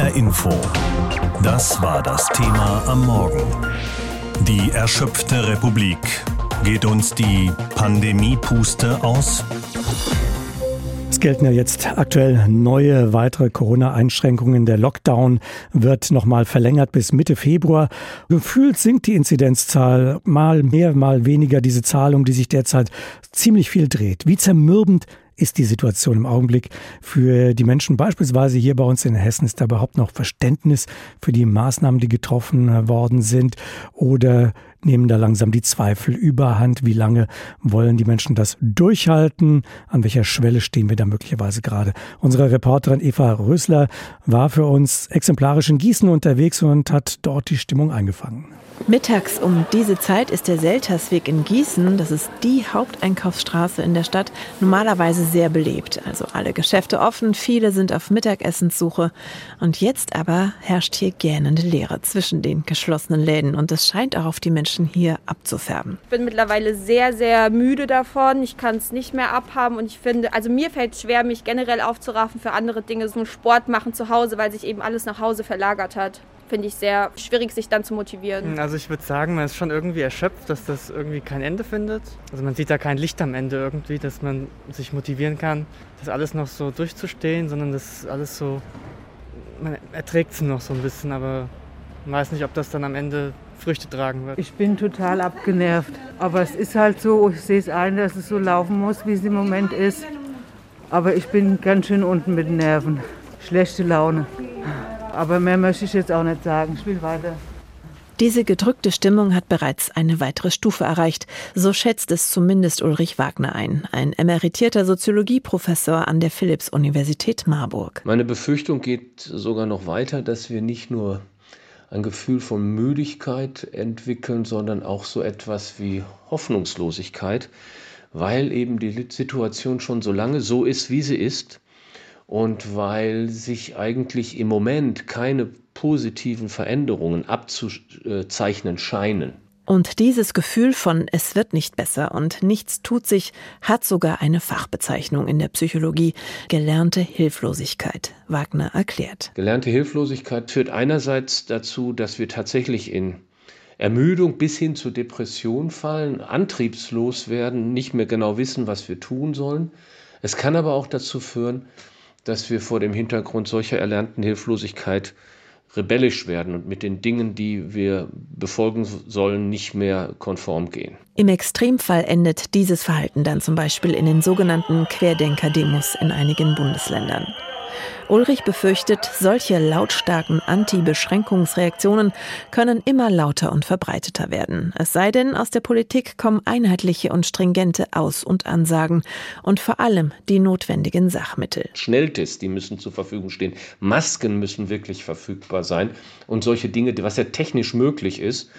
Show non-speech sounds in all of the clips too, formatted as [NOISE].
HR Info. Das war das Thema am Morgen. Die erschöpfte Republik. Geht uns die Pandemiepuste aus? Es gelten ja jetzt aktuell neue weitere Corona-Einschränkungen. Der Lockdown wird nochmal verlängert bis Mitte Februar. Gefühlt sinkt die Inzidenzzahl mal mehr, mal weniger. Diese Zahl, um die sich derzeit ziemlich viel dreht. Wie zermürbend ist die Situation im Augenblick für die Menschen beispielsweise hier bei uns in Hessen? Ist da überhaupt noch Verständnis für die Maßnahmen, die getroffen worden sind? Oder nehmen da langsam die Zweifel überhand? Wie lange wollen die Menschen das durchhalten? An welcher Schwelle stehen wir da möglicherweise gerade? Unsere Reporterin Eva Rösler war für uns exemplarisch in Gießen unterwegs und hat dort die Stimmung eingefangen. Mittags um diese Zeit ist der Seltersweg in Gießen, das ist die Haupteinkaufsstraße in der Stadt, normalerweise sehr belebt. Also alle Geschäfte offen, viele sind auf Mittagessenssuche. Und jetzt aber herrscht hier gähnende Leere zwischen den geschlossenen Läden und es scheint auch auf die Menschen hier abzufärben. Ich bin mittlerweile sehr, sehr müde davon. Ich kann es nicht mehr abhaben und ich finde, also mir fällt es schwer, mich generell aufzuraffen für andere Dinge, so Sport machen zu Hause, weil sich eben alles nach Hause verlagert hat finde ich sehr schwierig, sich dann zu motivieren. Also ich würde sagen, man ist schon irgendwie erschöpft, dass das irgendwie kein Ende findet. Also man sieht da kein Licht am Ende irgendwie, dass man sich motivieren kann, das alles noch so durchzustehen, sondern das alles so, man erträgt es noch so ein bisschen, aber man weiß nicht, ob das dann am Ende Früchte tragen wird. Ich bin total abgenervt, aber es ist halt so, ich sehe es ein, dass es so laufen muss, wie es im Moment ist. Aber ich bin ganz schön unten mit den Nerven. Schlechte Laune. Aber mehr möchte ich jetzt auch nicht sagen. Ich will weiter. Diese gedrückte Stimmung hat bereits eine weitere Stufe erreicht. So schätzt es zumindest Ulrich Wagner ein, ein emeritierter Soziologieprofessor an der Philipps-Universität Marburg. Meine Befürchtung geht sogar noch weiter, dass wir nicht nur ein Gefühl von Müdigkeit entwickeln, sondern auch so etwas wie Hoffnungslosigkeit, weil eben die Situation schon so lange so ist, wie sie ist und weil sich eigentlich im Moment keine positiven Veränderungen abzuzeichnen scheinen. Und dieses Gefühl von es wird nicht besser und nichts tut sich, hat sogar eine Fachbezeichnung in der Psychologie, gelernte Hilflosigkeit. Wagner erklärt. Gelernte Hilflosigkeit führt einerseits dazu, dass wir tatsächlich in Ermüdung bis hin zur Depression fallen, antriebslos werden, nicht mehr genau wissen, was wir tun sollen. Es kann aber auch dazu führen, dass wir vor dem Hintergrund solcher erlernten Hilflosigkeit rebellisch werden und mit den Dingen, die wir befolgen sollen, nicht mehr konform gehen. Im Extremfall endet dieses Verhalten dann zum Beispiel in den sogenannten Querdenker-Demos in einigen Bundesländern. Ulrich befürchtet, solche lautstarken Anti-Beschränkungsreaktionen können immer lauter und verbreiteter werden. Es sei denn, aus der Politik kommen einheitliche und stringente Aus- und Ansagen und vor allem die notwendigen Sachmittel. Schnelltests, die müssen zur Verfügung stehen. Masken müssen wirklich verfügbar sein und solche Dinge, was ja technisch möglich ist.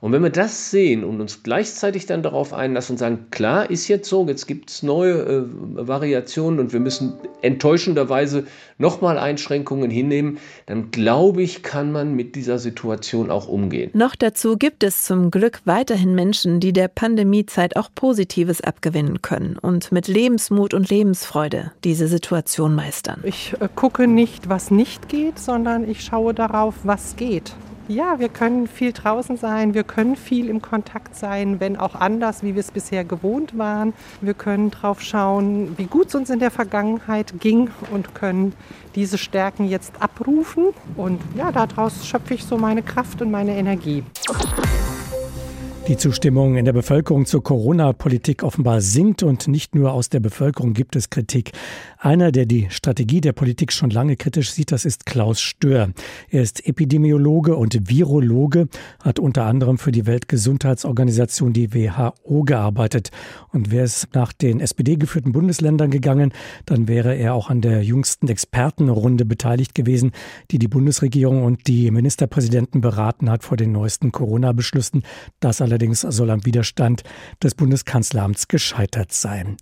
Und wenn wir das sehen und uns gleichzeitig dann darauf einlassen und sagen, klar, ist jetzt so, jetzt gibt es neue äh, Variationen und wir müssen enttäuschenderweise nochmal Einschränkungen hinnehmen, dann glaube ich, kann man mit dieser Situation auch umgehen. Noch dazu gibt es zum Glück weiterhin Menschen, die der Pandemiezeit auch Positives abgewinnen können und mit Lebensmut und Lebensfreude diese Situation meistern. Ich äh, gucke nicht, was nicht geht, sondern ich schaue darauf, was geht. Ja, wir können viel draußen sein, wir können viel im Kontakt sein, wenn auch anders, wie wir es bisher gewohnt waren. Wir können drauf schauen, wie gut es uns in der Vergangenheit ging und können diese Stärken jetzt abrufen. Und ja, daraus schöpfe ich so meine Kraft und meine Energie. Die Zustimmung in der Bevölkerung zur Corona-Politik offenbar sinkt und nicht nur aus der Bevölkerung gibt es Kritik. Einer, der die Strategie der Politik schon lange kritisch sieht, das ist Klaus Stör. Er ist Epidemiologe und Virologe, hat unter anderem für die Weltgesundheitsorganisation, die WHO, gearbeitet. Und wäre es nach den SPD-geführten Bundesländern gegangen, dann wäre er auch an der jüngsten Expertenrunde beteiligt gewesen, die die Bundesregierung und die Ministerpräsidenten beraten hat vor den neuesten Corona-Beschlüssen. Das allerdings soll am Widerstand des Bundeskanzleramts gescheitert sein.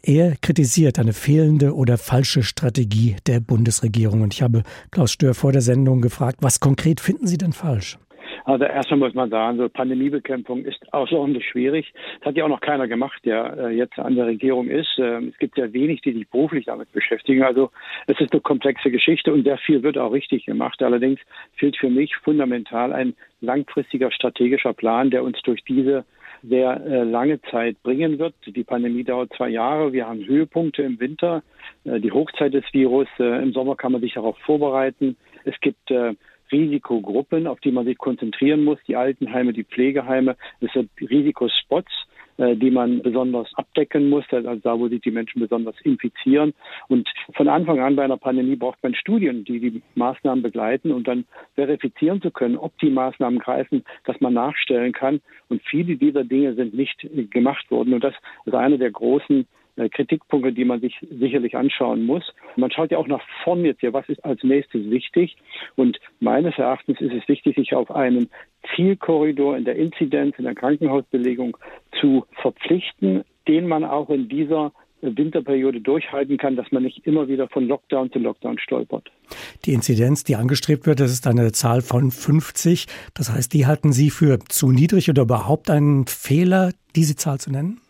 Er kritisiert eine fehlende oder falsche Strategie der Bundesregierung. Und ich habe Klaus Stör vor der Sendung gefragt, was konkret finden Sie denn falsch? Also erstmal muss man sagen, so Pandemiebekämpfung ist außerordentlich schwierig. Das hat ja auch noch keiner gemacht, der äh, jetzt an der Regierung ist. Ähm, es gibt ja wenig, die sich beruflich damit beschäftigen. Also es ist eine komplexe Geschichte und sehr viel wird auch richtig gemacht. Allerdings fehlt für mich fundamental ein langfristiger strategischer Plan, der uns durch diese sehr äh, lange Zeit bringen wird. Die Pandemie dauert zwei Jahre. Wir haben Höhepunkte im Winter, äh, die Hochzeit des Virus. Äh, Im Sommer kann man sich darauf vorbereiten. Es gibt äh, Risikogruppen, auf die man sich konzentrieren muss, die Altenheime, die Pflegeheime. Es sind Risikospots, die man besonders abdecken muss, also da, wo sich die Menschen besonders infizieren. Und von Anfang an bei einer Pandemie braucht man Studien, die die Maßnahmen begleiten und dann verifizieren zu können, ob die Maßnahmen greifen, dass man nachstellen kann. Und viele dieser Dinge sind nicht gemacht worden. Und das ist eine der großen äh, Kritikpunkte, die man sich sicherlich anschauen muss. Man schaut ja auch nach vorn jetzt hier, was ist als nächstes wichtig. Und meines Erachtens ist es wichtig, sich auf einen Zielkorridor in der Inzidenz, in der Krankenhausbelegung zu verpflichten, den man auch in dieser Winterperiode durchhalten kann, dass man nicht immer wieder von Lockdown zu Lockdown stolpert. Die Inzidenz, die angestrebt wird, das ist eine Zahl von 50. Das heißt, die halten Sie für zu niedrig oder überhaupt einen Fehler, diese Zahl zu nennen?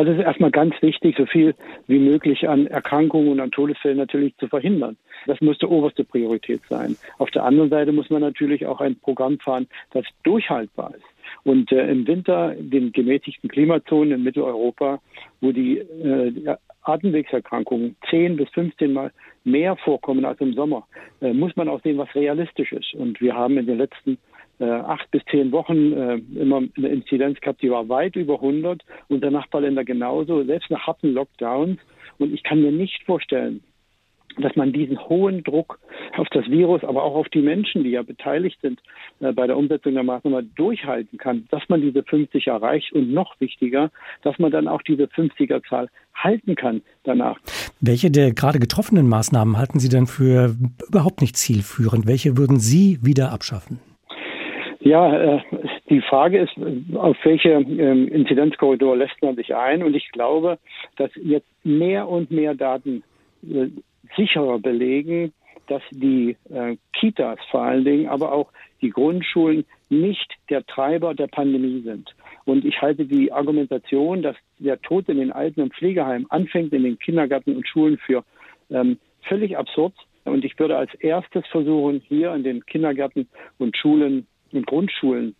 Also es ist erstmal ganz wichtig, so viel wie möglich an Erkrankungen und an Todesfällen natürlich zu verhindern. Das muss die oberste Priorität sein. Auf der anderen Seite muss man natürlich auch ein Programm fahren, das durchhaltbar ist. Und äh, im Winter, den gemäßigten Klimazonen in Mitteleuropa, wo die äh, Atemwegserkrankungen 10 bis 15 Mal mehr vorkommen als im Sommer, äh, muss man auch sehen, was realistisch ist. Und wir haben in den letzten acht bis zehn Wochen äh, immer eine Inzidenz gehabt, die war weit über 100. Unser Nachbarländer genauso, selbst nach harten Lockdowns. Und ich kann mir nicht vorstellen, dass man diesen hohen Druck auf das Virus, aber auch auf die Menschen, die ja beteiligt sind äh, bei der Umsetzung der Maßnahmen, durchhalten kann, dass man diese 50 erreicht und noch wichtiger, dass man dann auch diese 50er-Zahl halten kann danach. Welche der gerade getroffenen Maßnahmen halten Sie denn für überhaupt nicht zielführend? Welche würden Sie wieder abschaffen? Ja, äh, die Frage ist, auf welche ähm, Inzidenzkorridor lässt man sich ein? Und ich glaube, dass jetzt mehr und mehr Daten äh, sicherer belegen, dass die äh, Kitas vor allen Dingen, aber auch die Grundschulen nicht der Treiber der Pandemie sind. Und ich halte die Argumentation, dass der Tod in den Alten- und Pflegeheimen anfängt in den Kindergärten und Schulen für ähm, völlig absurd. Und ich würde als erstes versuchen, hier in den Kindergärten und Schulen in Grundschulen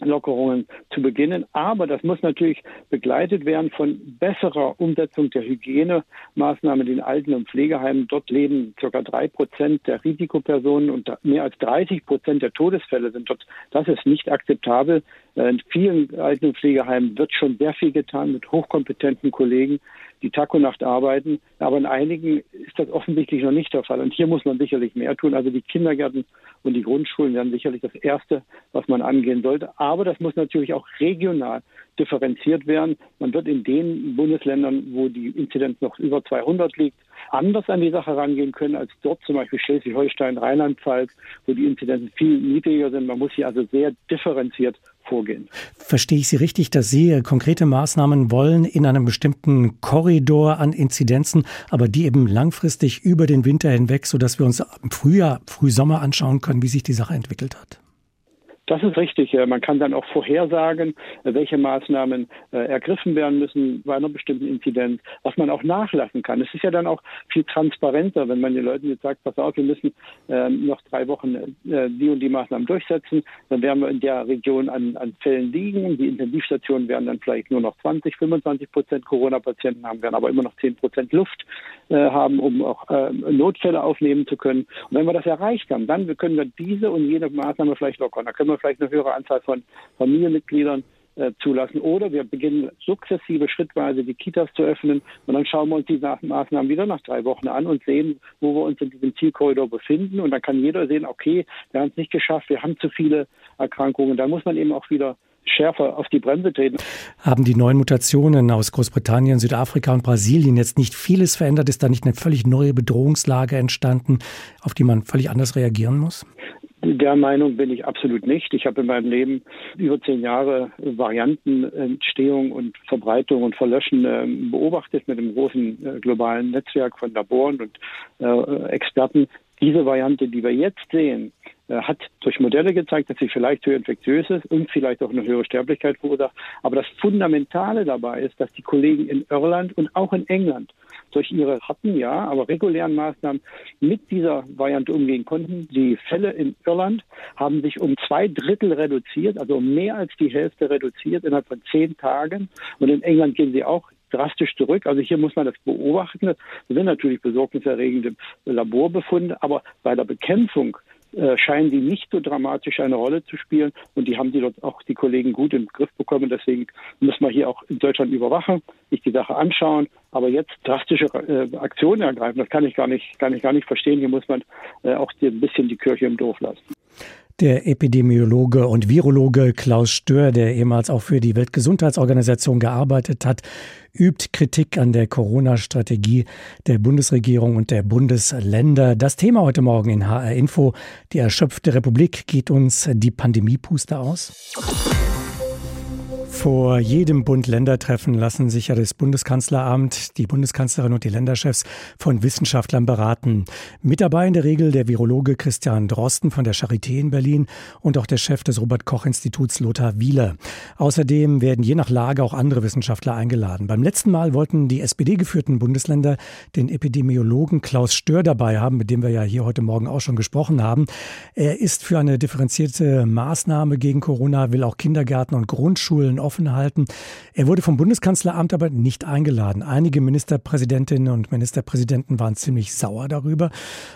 Lockerungen zu beginnen. Aber das muss natürlich begleitet werden von besserer Umsetzung der Hygienemaßnahmen in Alten- und Pflegeheimen. Dort leben ca. drei Prozent der Risikopersonen und mehr als 30 Prozent der Todesfälle sind dort. Das ist nicht akzeptabel. In vielen Alten- und Pflegeheimen wird schon sehr viel getan mit hochkompetenten Kollegen, die Tag und Nacht arbeiten. Aber in einigen ist das offensichtlich noch nicht der Fall. Und hier muss man sicherlich mehr tun. Also die Kindergärten und die Grundschulen werden sicherlich das Erste, was man angehen sollte. Aber das muss natürlich auch regional differenziert werden. Man wird in den Bundesländern, wo die Inzidenz noch über 200 liegt, anders an die Sache rangehen können als dort, zum Beispiel Schleswig-Holstein, Rheinland-Pfalz, wo die Inzidenzen viel niedriger sind. Man muss hier also sehr differenziert vorgehen. Verstehe ich Sie richtig, dass Sie konkrete Maßnahmen wollen in einem bestimmten Korridor an Inzidenzen, aber die eben langfristig über den Winter hinweg, sodass wir uns im Frühjahr, Frühsommer anschauen können, wie sich die Sache entwickelt hat? Das ist richtig. Man kann dann auch vorhersagen, welche Maßnahmen äh, ergriffen werden müssen bei einer bestimmten Inzidenz, was man auch nachlassen kann. Es ist ja dann auch viel transparenter, wenn man den Leuten jetzt sagt, pass auf, wir müssen ähm, noch drei Wochen äh, die und die Maßnahmen durchsetzen. Dann werden wir in der Region an, an Fällen liegen. Die Intensivstationen werden dann vielleicht nur noch 20, 25 Prozent Corona-Patienten haben, werden aber immer noch 10 Prozent Luft äh, haben, um auch Notfälle aufnehmen zu können. Und wenn wir das erreicht haben, dann können wir diese und jene Maßnahme vielleicht lockern. Da können wir vielleicht eine höhere Anzahl von Familienmitgliedern äh, zulassen. Oder wir beginnen sukzessive, schrittweise die Kitas zu öffnen und dann schauen wir uns die Maßnahmen wieder nach drei Wochen an und sehen, wo wir uns in diesem Zielkorridor befinden. Und dann kann jeder sehen, okay, wir haben es nicht geschafft, wir haben zu viele Erkrankungen. Da muss man eben auch wieder schärfer auf die Bremse treten. Haben die neuen Mutationen aus Großbritannien, Südafrika und Brasilien jetzt nicht vieles verändert? Ist da nicht eine völlig neue Bedrohungslage entstanden, auf die man völlig anders reagieren muss? Der Meinung bin ich absolut nicht. Ich habe in meinem Leben über zehn Jahre Variantenentstehung und Verbreitung und Verlöschen äh, beobachtet mit einem großen äh, globalen Netzwerk von Laboren und äh, Experten. Diese Variante, die wir jetzt sehen, hat durch Modelle gezeigt, dass sie vielleicht höher infektiös ist und vielleicht auch eine höhere Sterblichkeit verursacht. Aber das Fundamentale dabei ist, dass die Kollegen in Irland und auch in England durch ihre harten, ja, aber regulären Maßnahmen mit dieser Variante umgehen konnten. Die Fälle in Irland haben sich um zwei Drittel reduziert, also um mehr als die Hälfte reduziert innerhalb von zehn Tagen. Und in England gehen sie auch drastisch zurück. Also hier muss man das beobachten. Das sind natürlich besorgniserregende Laborbefunde, aber bei der Bekämpfung äh, scheinen die nicht so dramatisch eine Rolle zu spielen. Und die haben die dort auch die Kollegen gut im Griff bekommen. Deswegen muss man hier auch in Deutschland überwachen, sich die Sache anschauen. Aber jetzt drastische äh, Aktionen ergreifen, das kann ich gar nicht, kann ich gar nicht verstehen. Hier muss man äh, auch ein bisschen die Kirche im Dorf lassen. Der Epidemiologe und Virologe Klaus Stör, der ehemals auch für die Weltgesundheitsorganisation gearbeitet hat, übt Kritik an der Corona-Strategie der Bundesregierung und der Bundesländer. Das Thema heute Morgen in HR Info. Die erschöpfte Republik geht uns die Pandemiepuste aus. Vor jedem Bund-Länder-Treffen lassen sich ja das Bundeskanzleramt, die Bundeskanzlerin und die Länderchefs von Wissenschaftlern beraten. Mit dabei in der Regel der Virologe Christian Drosten von der Charité in Berlin und auch der Chef des Robert-Koch-Instituts Lothar Wieler. Außerdem werden je nach Lage auch andere Wissenschaftler eingeladen. Beim letzten Mal wollten die SPD-geführten Bundesländer den Epidemiologen Klaus Stör dabei haben, mit dem wir ja hier heute Morgen auch schon gesprochen haben. Er ist für eine differenzierte Maßnahme gegen Corona, will auch Kindergärten und Grundschulen offen halten. Er wurde vom Bundeskanzleramt aber nicht eingeladen. Einige Ministerpräsidentinnen und Ministerpräsidenten waren ziemlich sauer darüber.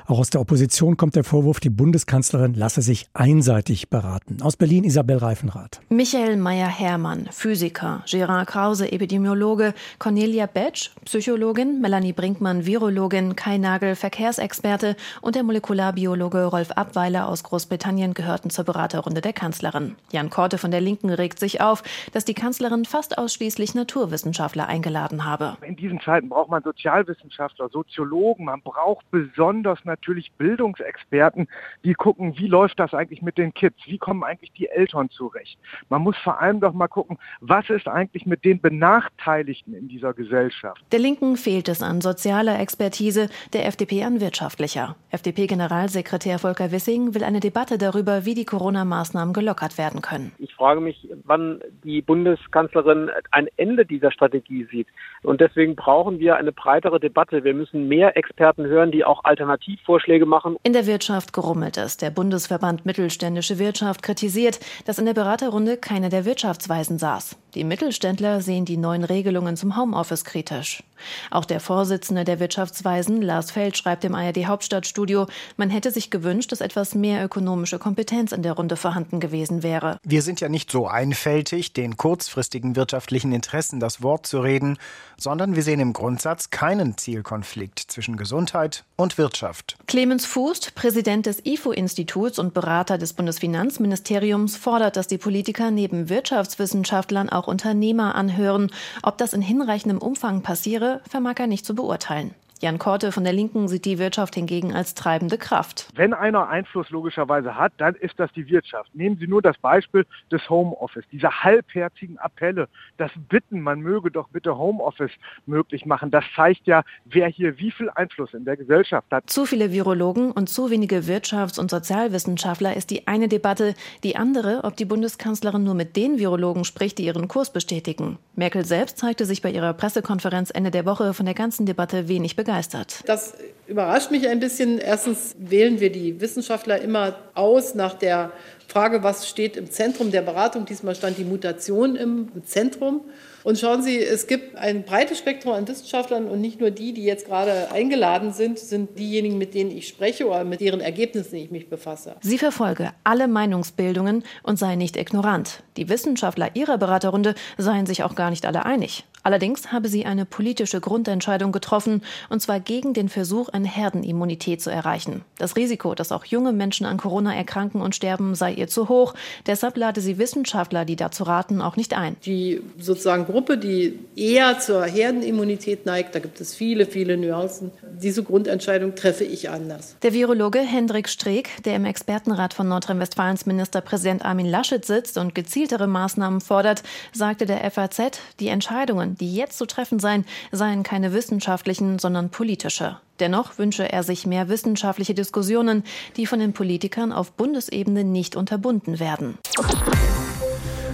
Auch aus der Opposition kommt der Vorwurf, die Bundeskanzlerin lasse sich einseitig beraten. Aus Berlin Isabel Reifenrath. Michael Meyer-Hermann, Physiker, Gerard Krause, Epidemiologe, Cornelia Betsch, Psychologin, Melanie Brinkmann, Virologin, Kai Nagel, Verkehrsexperte und der Molekularbiologe Rolf Abweiler aus Großbritannien gehörten zur Beraterrunde der Kanzlerin. Jan Korte von der Linken regt sich auf, dass dass die Kanzlerin fast ausschließlich Naturwissenschaftler eingeladen habe. In diesen Zeiten braucht man Sozialwissenschaftler, Soziologen, man braucht besonders natürlich Bildungsexperten, die gucken, wie läuft das eigentlich mit den Kids, wie kommen eigentlich die Eltern zurecht. Man muss vor allem doch mal gucken, was ist eigentlich mit den Benachteiligten in dieser Gesellschaft. Der Linken fehlt es an sozialer Expertise, der FDP an wirtschaftlicher. FDP-Generalsekretär Volker Wissing will eine Debatte darüber, wie die Corona-Maßnahmen gelockert werden können. Ich frage mich, wann die Bundeskanzlerin ein Ende dieser Strategie sieht. Und deswegen brauchen wir eine breitere Debatte. Wir müssen mehr Experten hören, die auch Alternativvorschläge machen. In der Wirtschaft gerummelt es. Der Bundesverband Mittelständische Wirtschaft kritisiert, dass in der Beraterrunde keiner der Wirtschaftsweisen saß. Die Mittelständler sehen die neuen Regelungen zum Homeoffice kritisch. Auch der Vorsitzende der Wirtschaftsweisen, Lars Feld, schreibt im ARD Hauptstadtstudio, man hätte sich gewünscht, dass etwas mehr ökonomische Kompetenz in der Runde vorhanden gewesen wäre. Wir sind ja nicht so einfältig, den kurzfristigen wirtschaftlichen Interessen das Wort zu reden, sondern wir sehen im Grundsatz keinen Zielkonflikt zwischen Gesundheit und Wirtschaft. Clemens Fußt, Präsident des IFO-Instituts und Berater des Bundesfinanzministeriums, fordert, dass die Politiker neben Wirtschaftswissenschaftlern auch Unternehmer anhören. Ob das in hinreichendem Umfang passiere, vermag er nicht zu beurteilen. Jan Korte von der Linken sieht die Wirtschaft hingegen als treibende Kraft. Wenn einer Einfluss logischerweise hat, dann ist das die Wirtschaft. Nehmen Sie nur das Beispiel des Homeoffice, diese halbherzigen Appelle, das Bitten, man möge doch bitte Homeoffice möglich machen. Das zeigt ja, wer hier wie viel Einfluss in der Gesellschaft hat. Zu viele Virologen und zu wenige Wirtschafts- und Sozialwissenschaftler ist die eine Debatte. Die andere, ob die Bundeskanzlerin nur mit den Virologen spricht, die ihren Kurs bestätigen. Merkel selbst zeigte sich bei ihrer Pressekonferenz Ende der Woche von der ganzen Debatte wenig begeistert begeistert. Das überrascht mich ein bisschen. Erstens wählen wir die Wissenschaftler immer aus nach der Frage, was steht im Zentrum der Beratung. Diesmal stand die Mutation im Zentrum. Und schauen Sie, es gibt ein breites Spektrum an Wissenschaftlern und nicht nur die, die jetzt gerade eingeladen sind, sind diejenigen, mit denen ich spreche oder mit deren Ergebnissen ich mich befasse. Sie verfolge alle Meinungsbildungen und sei nicht ignorant. Die Wissenschaftler ihrer Beraterrunde seien sich auch gar nicht alle einig. Allerdings habe sie eine politische Grundentscheidung getroffen, und zwar gegen den Versuch, eine Herdenimmunität zu erreichen. Das Risiko, dass auch junge Menschen an Corona erkranken und sterben, sei ihr zu hoch. Deshalb lade sie Wissenschaftler, die dazu raten, auch nicht ein. Die sozusagen Gruppe, die eher zur Herdenimmunität neigt, da gibt es viele, viele Nuancen. Diese Grundentscheidung treffe ich anders. Der Virologe Hendrik Streeck, der im Expertenrat von Nordrhein-Westfalens Ministerpräsident Armin Laschet sitzt und gezieltere Maßnahmen fordert, sagte der FAZ, die Entscheidungen Entscheidungen, die jetzt zu treffen seien, seien keine wissenschaftlichen, sondern politische. Dennoch wünsche er sich mehr wissenschaftliche Diskussionen, die von den Politikern auf Bundesebene nicht unterbunden werden.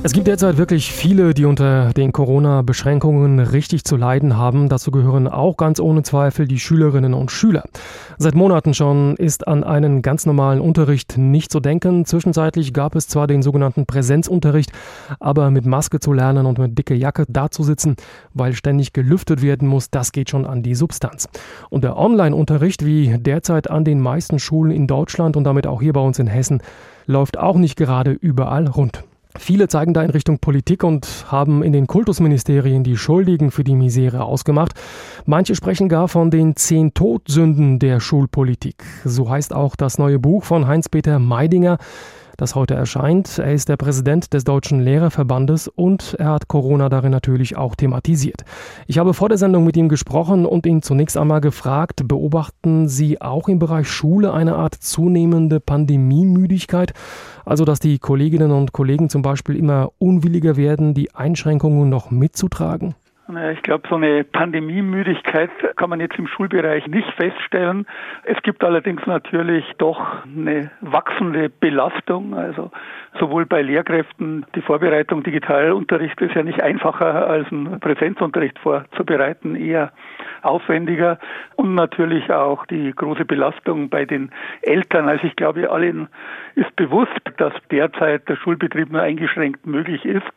Es gibt derzeit wirklich viele, die unter den Corona-Beschränkungen richtig zu leiden haben. Dazu gehören auch ganz ohne Zweifel die Schülerinnen und Schüler. Seit Monaten schon ist an einen ganz normalen Unterricht nicht zu denken. Zwischenzeitlich gab es zwar den sogenannten Präsenzunterricht, aber mit Maske zu lernen und mit dicke Jacke dazusitzen, weil ständig gelüftet werden muss, das geht schon an die Substanz. Und der Online-Unterricht, wie derzeit an den meisten Schulen in Deutschland und damit auch hier bei uns in Hessen, läuft auch nicht gerade überall rund. Viele zeigen da in Richtung Politik und haben in den Kultusministerien die Schuldigen für die Misere ausgemacht. Manche sprechen gar von den zehn Todsünden der Schulpolitik. So heißt auch das neue Buch von Heinz-Peter Meidinger das heute erscheint. Er ist der Präsident des Deutschen Lehrerverbandes und er hat Corona darin natürlich auch thematisiert. Ich habe vor der Sendung mit ihm gesprochen und ihn zunächst einmal gefragt, beobachten Sie auch im Bereich Schule eine Art zunehmende Pandemiemüdigkeit? Also, dass die Kolleginnen und Kollegen zum Beispiel immer unwilliger werden, die Einschränkungen noch mitzutragen? Ich glaube, so eine Pandemiemüdigkeit kann man jetzt im Schulbereich nicht feststellen. Es gibt allerdings natürlich doch eine wachsende Belastung. Also sowohl bei Lehrkräften, die Vorbereitung Digitalunterricht ist ja nicht einfacher als ein Präsenzunterricht vorzubereiten, eher aufwendiger. Und natürlich auch die große Belastung bei den Eltern. Also ich glaube, allen ist bewusst, dass derzeit der Schulbetrieb nur eingeschränkt möglich ist.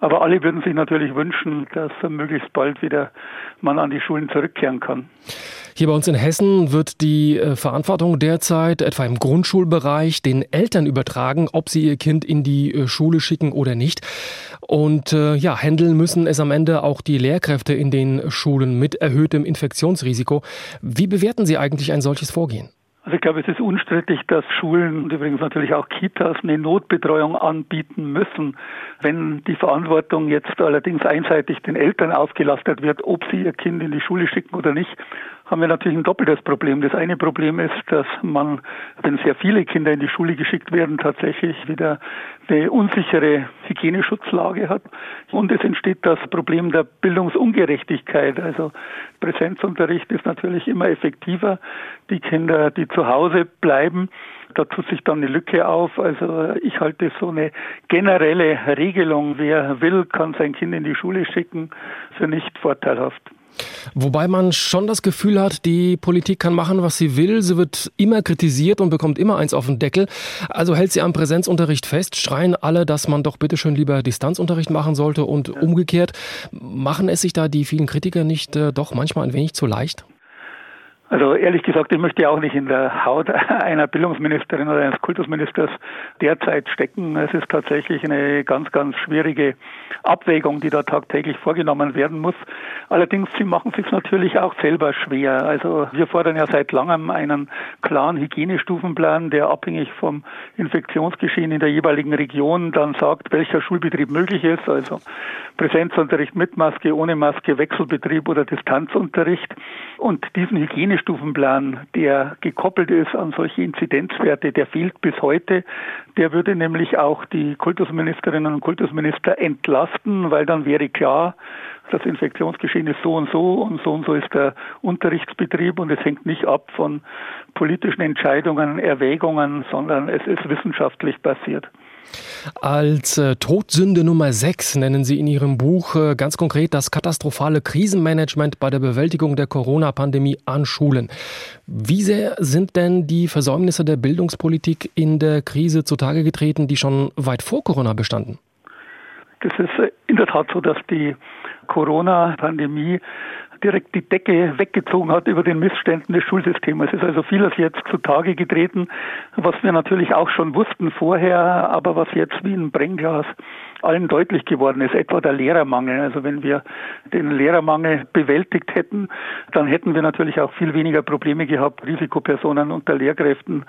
Aber alle würden sich natürlich wünschen, dass möglichst bald wieder man an die Schulen zurückkehren kann. Hier bei uns in Hessen wird die äh, Verantwortung derzeit etwa im Grundschulbereich den Eltern übertragen, ob sie ihr Kind in die äh, Schule schicken oder nicht. Und äh, ja, handeln müssen es am Ende auch die Lehrkräfte in den Schulen mit erhöhtem Infektionsrisiko. Wie bewerten Sie eigentlich ein solches Vorgehen? Also ich glaube, es ist unstrittig, dass Schulen und übrigens natürlich auch Kitas eine Notbetreuung anbieten müssen. Wenn die Verantwortung jetzt allerdings einseitig den Eltern aufgelastet wird, ob sie ihr Kind in die Schule schicken oder nicht, haben wir natürlich ein doppeltes Problem. Das eine Problem ist, dass man, wenn sehr viele Kinder in die Schule geschickt werden, tatsächlich wieder eine unsichere Hygieneschutzlage hat. Und es entsteht das Problem der Bildungsungerechtigkeit. Also Präsenzunterricht ist natürlich immer effektiver. Die Kinder, die zu Hause bleiben, da tut sich dann eine Lücke auf. Also ich halte so eine generelle Regelung, wer will, kann sein Kind in die Schule schicken, für nicht vorteilhaft. Wobei man schon das Gefühl hat, die Politik kann machen, was sie will. Sie wird immer kritisiert und bekommt immer eins auf den Deckel. Also hält sie am Präsenzunterricht fest, schreien alle, dass man doch bitte schön lieber Distanzunterricht machen sollte und umgekehrt. Machen es sich da die vielen Kritiker nicht äh, doch manchmal ein wenig zu leicht? Also ehrlich gesagt, ich möchte auch nicht in der Haut [LAUGHS] einer Bildungsministerin oder eines Kultusministers derzeit stecken. Es ist tatsächlich eine ganz, ganz schwierige Abwägung, die da tagtäglich vorgenommen werden muss. Allerdings, sie machen es sich natürlich auch selber schwer. Also wir fordern ja seit langem einen klaren Hygienestufenplan, der abhängig vom Infektionsgeschehen in der jeweiligen Region dann sagt, welcher Schulbetrieb möglich ist. Also Präsenzunterricht mit Maske, ohne Maske, Wechselbetrieb oder Distanzunterricht. Und diesen Hygienestufenplan, der gekoppelt ist an solche Inzidenzwerte, der fehlt bis heute. Der würde nämlich auch die Kultusministerinnen und Kultusminister entlasten, weil dann wäre klar, das Infektionsgeschehen ist so und so und so und so ist der Unterrichtsbetrieb und es hängt nicht ab von politischen Entscheidungen, Erwägungen, sondern es ist wissenschaftlich basiert. Als äh, Todsünde Nummer 6 nennen Sie in Ihrem Buch äh, ganz konkret das katastrophale Krisenmanagement bei der Bewältigung der Corona-Pandemie an Schulen. Wie sehr sind denn die Versäumnisse der Bildungspolitik in der Krise zutage getreten, die schon weit vor Corona bestanden? Das ist äh, in der Tat so, dass die Corona-Pandemie direkt die Decke weggezogen hat über den Missständen des Schulsystems. Es ist also vieles jetzt zutage getreten, was wir natürlich auch schon wussten vorher, aber was jetzt wie ein Brennglas allen deutlich geworden ist, etwa der Lehrermangel. Also wenn wir den Lehrermangel bewältigt hätten, dann hätten wir natürlich auch viel weniger Probleme gehabt, Risikopersonen unter Lehrkräften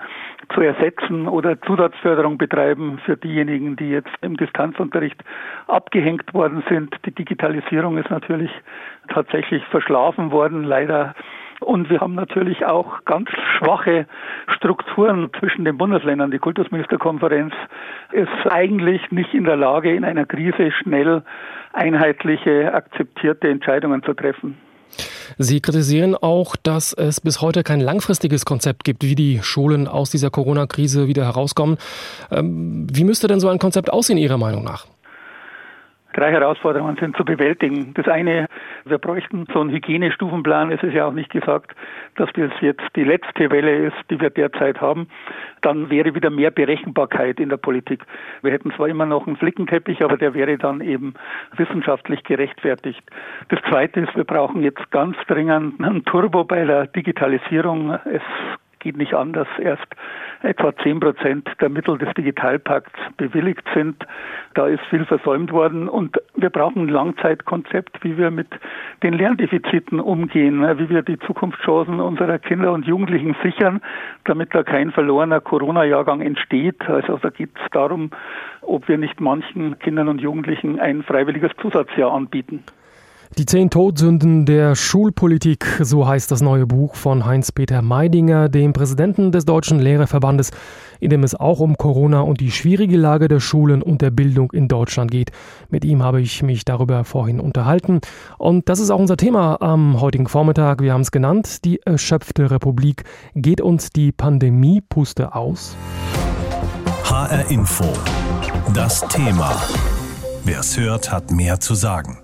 zu ersetzen oder Zusatzförderung betreiben für diejenigen, die jetzt im Distanzunterricht abgehängt worden sind. Die Digitalisierung ist natürlich tatsächlich verschlafen worden, leider und wir haben natürlich auch ganz schwache Strukturen zwischen den Bundesländern. Die Kultusministerkonferenz ist eigentlich nicht in der Lage, in einer Krise schnell einheitliche, akzeptierte Entscheidungen zu treffen. Sie kritisieren auch, dass es bis heute kein langfristiges Konzept gibt, wie die Schulen aus dieser Corona-Krise wieder herauskommen. Ähm, wie müsste denn so ein Konzept aussehen, Ihrer Meinung nach? Drei Herausforderungen sind zu bewältigen. Das eine, wir bräuchten so einen Hygienestufenplan. Es ist ja auch nicht gesagt, dass das jetzt die letzte Welle ist, die wir derzeit haben. Dann wäre wieder mehr Berechenbarkeit in der Politik. Wir hätten zwar immer noch einen Flickenteppich, aber der wäre dann eben wissenschaftlich gerechtfertigt. Das zweite ist, wir brauchen jetzt ganz dringend einen Turbo bei der Digitalisierung. Es geht nicht anders. Erst etwa 10 Prozent der Mittel des Digitalpakts bewilligt sind. Da ist viel versäumt worden und wir brauchen ein Langzeitkonzept, wie wir mit den Lerndefiziten umgehen, wie wir die Zukunftschancen unserer Kinder und Jugendlichen sichern, damit da kein verlorener Corona-Jahrgang entsteht. Also da geht es darum, ob wir nicht manchen Kindern und Jugendlichen ein freiwilliges Zusatzjahr anbieten. Die zehn Todsünden der Schulpolitik, so heißt das neue Buch von Heinz-Peter Meidinger, dem Präsidenten des Deutschen Lehrerverbandes, in dem es auch um Corona und die schwierige Lage der Schulen und der Bildung in Deutschland geht. Mit ihm habe ich mich darüber vorhin unterhalten. Und das ist auch unser Thema am heutigen Vormittag. Wir haben es genannt, die erschöpfte Republik. Geht uns die Pandemiepuste aus? HR Info. Das Thema. Wer es hört, hat mehr zu sagen.